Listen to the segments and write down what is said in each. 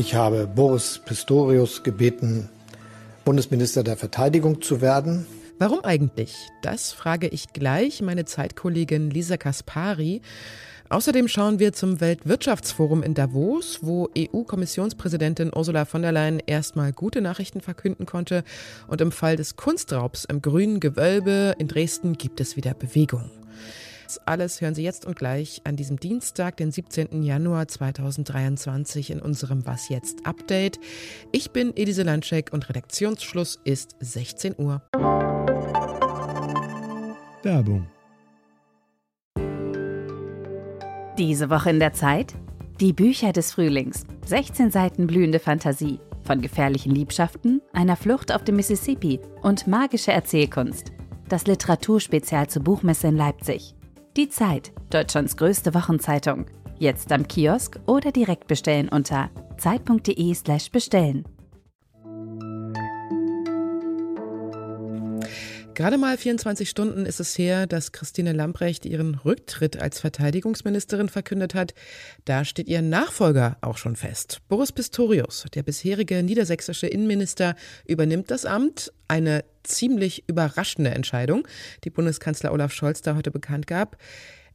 Ich habe Boris Pistorius gebeten, Bundesminister der Verteidigung zu werden. Warum eigentlich? Das frage ich gleich meine Zeitkollegin Lisa Kaspari. Außerdem schauen wir zum Weltwirtschaftsforum in Davos, wo EU-Kommissionspräsidentin Ursula von der Leyen erstmal gute Nachrichten verkünden konnte. Und im Fall des Kunstraubs im grünen Gewölbe in Dresden gibt es wieder Bewegung. Das alles hören Sie jetzt und gleich an diesem Dienstag, den 17. Januar 2023 in unserem Was jetzt Update. Ich bin Elise Landschek und Redaktionsschluss ist 16 Uhr. Werbung. Diese Woche in der Zeit? Die Bücher des Frühlings. 16 Seiten blühende Fantasie. Von gefährlichen Liebschaften, einer Flucht auf dem Mississippi und magische Erzählkunst. Das Literaturspezial zur Buchmesse in Leipzig. Die Zeit, Deutschlands größte Wochenzeitung. Jetzt am Kiosk oder direkt bestellen unter zeit.de/slash Gerade mal 24 Stunden ist es her, dass Christine Lamprecht ihren Rücktritt als Verteidigungsministerin verkündet hat. Da steht ihr Nachfolger auch schon fest. Boris Pistorius, der bisherige niedersächsische Innenminister, übernimmt das Amt. Eine ziemlich überraschende Entscheidung, die Bundeskanzler Olaf Scholz da heute bekannt gab.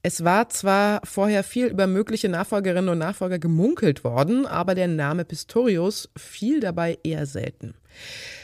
Es war zwar vorher viel über mögliche Nachfolgerinnen und Nachfolger gemunkelt worden, aber der Name Pistorius fiel dabei eher selten.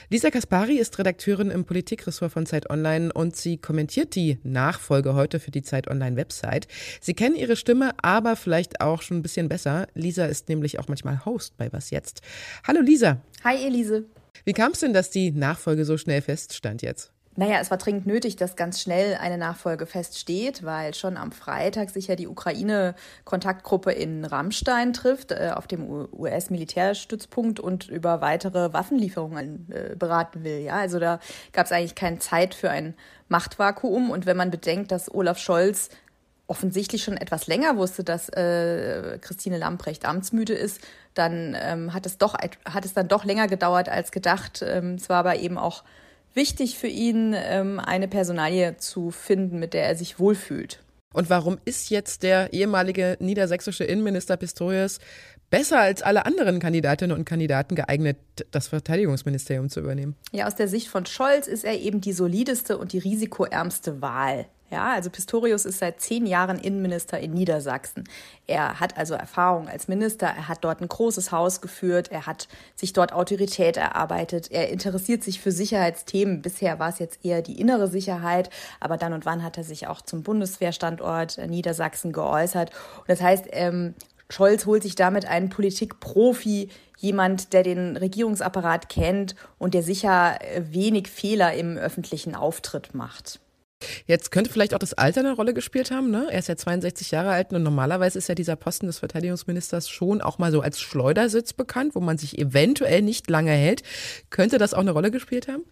Lisa Kaspari ist Redakteurin im Politikressort von Zeit Online und sie kommentiert die Nachfolge heute für die Zeit Online Website. Sie kennen ihre Stimme, aber vielleicht auch schon ein bisschen besser. Lisa ist nämlich auch manchmal Host bei Was Jetzt. Hallo Lisa. Hi Elise. Wie kam es denn, dass die Nachfolge so schnell feststand jetzt? Naja, es war dringend nötig, dass ganz schnell eine Nachfolge feststeht, weil schon am Freitag sich ja die Ukraine-Kontaktgruppe in Rammstein trifft, äh, auf dem US-Militärstützpunkt und über weitere Waffenlieferungen äh, beraten will. Ja, also da gab es eigentlich keine Zeit für ein Machtvakuum. Und wenn man bedenkt, dass Olaf Scholz offensichtlich schon etwas länger wusste, dass äh, Christine Lamprecht amtsmüde ist, dann ähm, hat es doch hat es dann doch länger gedauert als gedacht. Ähm, es war aber eben auch wichtig für ihn, ähm, eine Personalie zu finden, mit der er sich wohlfühlt. Und warum ist jetzt der ehemalige niedersächsische Innenminister Pistorius besser als alle anderen Kandidatinnen und Kandidaten geeignet, das Verteidigungsministerium zu übernehmen? Ja, aus der Sicht von Scholz ist er eben die solideste und die risikoärmste Wahl. Ja, also Pistorius ist seit zehn Jahren Innenminister in Niedersachsen. Er hat also Erfahrung als Minister, er hat dort ein großes Haus geführt, er hat sich dort Autorität erarbeitet, er interessiert sich für Sicherheitsthemen. Bisher war es jetzt eher die innere Sicherheit, aber dann und wann hat er sich auch zum Bundeswehrstandort Niedersachsen geäußert. Und das heißt, ähm, Scholz holt sich damit einen Politikprofi, jemand, der den Regierungsapparat kennt und der sicher wenig Fehler im öffentlichen Auftritt macht. Jetzt könnte vielleicht auch das Alter eine Rolle gespielt haben. Ne? Er ist ja 62 Jahre alt und normalerweise ist ja dieser Posten des Verteidigungsministers schon auch mal so als Schleudersitz bekannt, wo man sich eventuell nicht lange hält. Könnte das auch eine Rolle gespielt haben?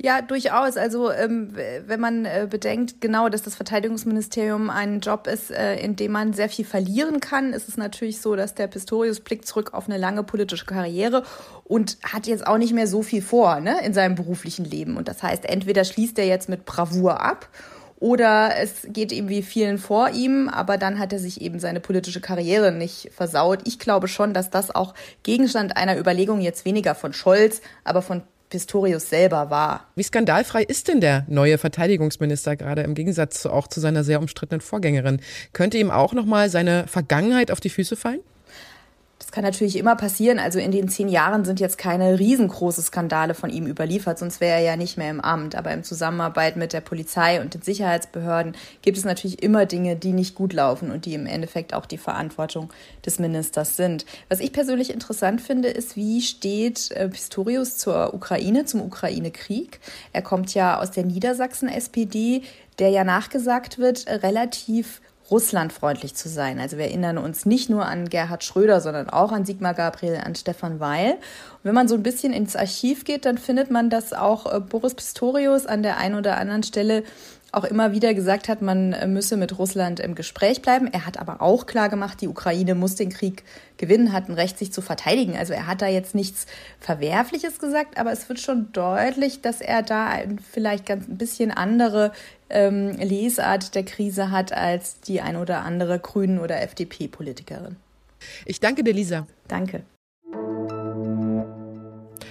Ja, durchaus. Also ähm, wenn man äh, bedenkt, genau, dass das Verteidigungsministerium ein Job ist, äh, in dem man sehr viel verlieren kann, ist es natürlich so, dass der Pistorius blickt zurück auf eine lange politische Karriere und hat jetzt auch nicht mehr so viel vor ne, in seinem beruflichen Leben. Und das heißt, entweder schließt er jetzt mit Bravour ab oder es geht ihm wie vielen vor ihm, aber dann hat er sich eben seine politische Karriere nicht versaut. Ich glaube schon, dass das auch Gegenstand einer Überlegung jetzt weniger von Scholz, aber von Pistorius selber war. Wie skandalfrei ist denn der neue Verteidigungsminister gerade im Gegensatz auch zu seiner sehr umstrittenen Vorgängerin? Könnte ihm auch noch mal seine Vergangenheit auf die Füße fallen? Das kann natürlich immer passieren. Also in den zehn Jahren sind jetzt keine riesengroße Skandale von ihm überliefert, sonst wäre er ja nicht mehr im Amt. Aber im Zusammenarbeit mit der Polizei und den Sicherheitsbehörden gibt es natürlich immer Dinge, die nicht gut laufen und die im Endeffekt auch die Verantwortung des Ministers sind. Was ich persönlich interessant finde, ist, wie steht äh, Pistorius zur Ukraine, zum Ukraine-Krieg? Er kommt ja aus der Niedersachsen-SPD, der ja nachgesagt wird, relativ russlandfreundlich zu sein. Also wir erinnern uns nicht nur an Gerhard Schröder, sondern auch an Sigmar Gabriel, an Stefan Weil. Und wenn man so ein bisschen ins Archiv geht, dann findet man, dass auch äh, Boris Pistorius an der einen oder anderen Stelle auch immer wieder gesagt hat, man äh, müsse mit Russland im Gespräch bleiben. Er hat aber auch klar gemacht, die Ukraine muss den Krieg gewinnen, hat ein Recht, sich zu verteidigen. Also er hat da jetzt nichts Verwerfliches gesagt, aber es wird schon deutlich, dass er da vielleicht ganz ein bisschen andere ähm, Lesart der Krise hat als die ein oder andere Grünen- oder FDP-Politikerin. Ich danke dir, Lisa. Danke.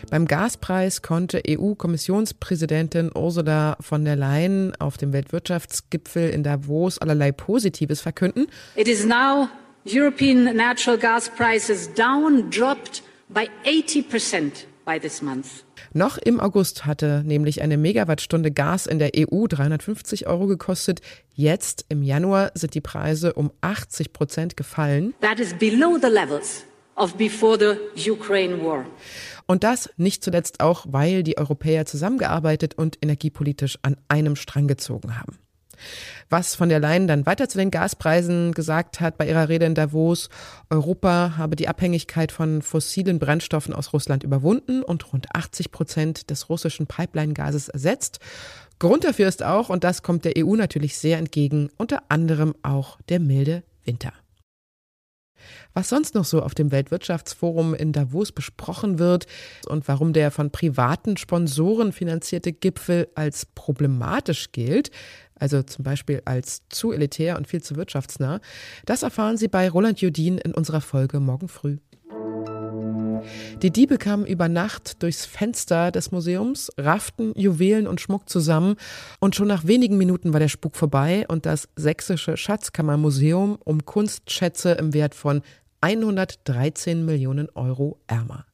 Beim Gaspreis konnte EU-Kommissionspräsidentin Ursula von der Leyen auf dem Weltwirtschaftsgipfel in Davos allerlei Positives verkünden. It is now European natural gas prices down, dropped by 80% by this month. Noch im August hatte nämlich eine Megawattstunde Gas in der EU 350 Euro gekostet. Jetzt im Januar sind die Preise um 80 Prozent gefallen. That is below the levels of before the Ukraine war. Und das nicht zuletzt auch, weil die Europäer zusammengearbeitet und energiepolitisch an einem Strang gezogen haben. Was von der Leyen dann weiter zu den Gaspreisen gesagt hat bei ihrer Rede in Davos, Europa habe die Abhängigkeit von fossilen Brennstoffen aus Russland überwunden und rund 80 Prozent des russischen Pipeline-Gases ersetzt. Grund dafür ist auch, und das kommt der EU natürlich sehr entgegen, unter anderem auch der milde Winter. Was sonst noch so auf dem Weltwirtschaftsforum in Davos besprochen wird und warum der von privaten Sponsoren finanzierte Gipfel als problematisch gilt, also zum Beispiel als zu elitär und viel zu wirtschaftsnah, das erfahren Sie bei Roland Judin in unserer Folge morgen früh. Die Diebe kamen über Nacht durchs Fenster des Museums, rafften Juwelen und Schmuck zusammen und schon nach wenigen Minuten war der Spuk vorbei und das sächsische Schatzkammermuseum um Kunstschätze im Wert von 113 Millionen Euro ärmer.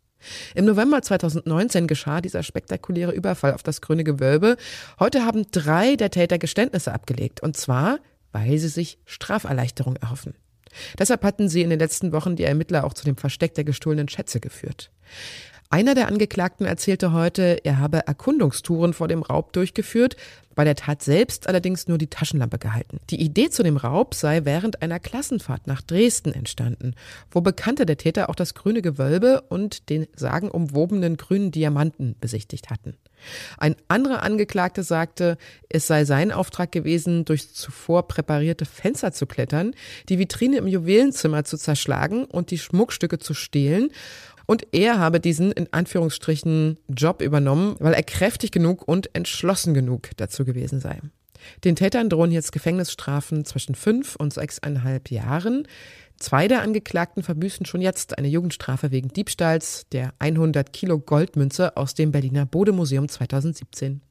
Im November 2019 geschah dieser spektakuläre Überfall auf das Grüne Gewölbe. Heute haben drei der Täter Geständnisse abgelegt, und zwar, weil sie sich Straferleichterung erhoffen. Deshalb hatten sie in den letzten Wochen die Ermittler auch zu dem Versteck der gestohlenen Schätze geführt. Einer der Angeklagten erzählte heute, er habe Erkundungstouren vor dem Raub durchgeführt, bei der Tat selbst allerdings nur die Taschenlampe gehalten. Die Idee zu dem Raub sei während einer Klassenfahrt nach Dresden entstanden, wo Bekannte der Täter auch das grüne Gewölbe und den sagenumwobenen grünen Diamanten besichtigt hatten. Ein anderer Angeklagte sagte, es sei sein Auftrag gewesen, durch zuvor präparierte Fenster zu klettern, die Vitrine im Juwelenzimmer zu zerschlagen und die Schmuckstücke zu stehlen und er habe diesen in Anführungsstrichen Job übernommen, weil er kräftig genug und entschlossen genug dazu gewesen sei. Den Tätern drohen jetzt Gefängnisstrafen zwischen fünf und sechseinhalb Jahren. Zwei der Angeklagten verbüßen schon jetzt eine Jugendstrafe wegen Diebstahls der 100 Kilo Goldmünze aus dem Berliner Bodemuseum 2017.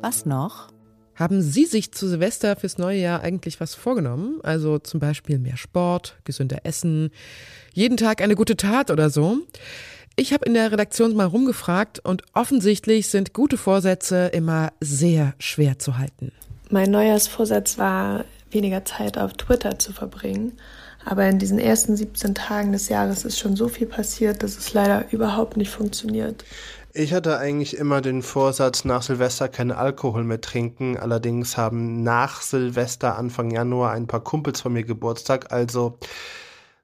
Was noch? Haben Sie sich zu Silvester fürs neue Jahr eigentlich was vorgenommen? Also zum Beispiel mehr Sport, gesünder Essen, jeden Tag eine gute Tat oder so? Ich habe in der Redaktion mal rumgefragt und offensichtlich sind gute Vorsätze immer sehr schwer zu halten. Mein Neujahrsvorsatz war, weniger Zeit auf Twitter zu verbringen. Aber in diesen ersten 17 Tagen des Jahres ist schon so viel passiert, dass es leider überhaupt nicht funktioniert. Ich hatte eigentlich immer den Vorsatz, nach Silvester keinen Alkohol mehr trinken. Allerdings haben nach Silvester, Anfang Januar, ein paar Kumpels von mir Geburtstag. Also,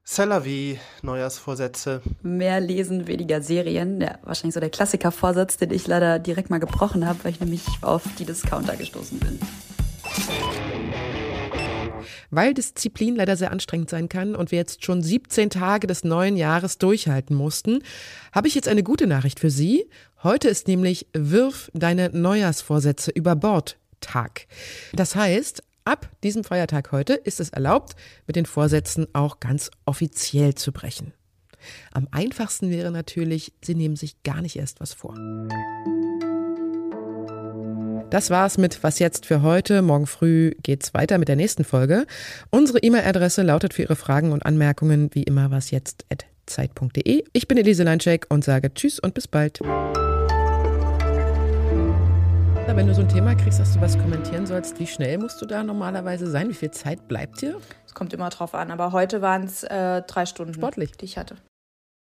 Cellavi, Neujahrsvorsätze. Mehr lesen, weniger Serien. Ja, wahrscheinlich so der Klassiker-Vorsatz, den ich leider direkt mal gebrochen habe, weil ich nämlich auf die Discounter gestoßen bin. Weil Disziplin leider sehr anstrengend sein kann und wir jetzt schon 17 Tage des neuen Jahres durchhalten mussten, habe ich jetzt eine gute Nachricht für Sie. Heute ist nämlich Wirf deine Neujahrsvorsätze über Bord Tag. Das heißt, ab diesem Feiertag heute ist es erlaubt, mit den Vorsätzen auch ganz offiziell zu brechen. Am einfachsten wäre natürlich, Sie nehmen sich gar nicht erst was vor. Das war's mit Was jetzt für heute. Morgen früh geht's weiter mit der nächsten Folge. Unsere E-Mail-Adresse lautet für Ihre Fragen und Anmerkungen wie immer wasjetzt.zeit.de. Ich bin Elise Leinschek und sage Tschüss und bis bald. Wenn du so ein Thema kriegst, dass du was kommentieren sollst, wie schnell musst du da normalerweise sein? Wie viel Zeit bleibt dir? Es kommt immer drauf an, aber heute waren es äh, drei Stunden, Sportlich. die ich hatte.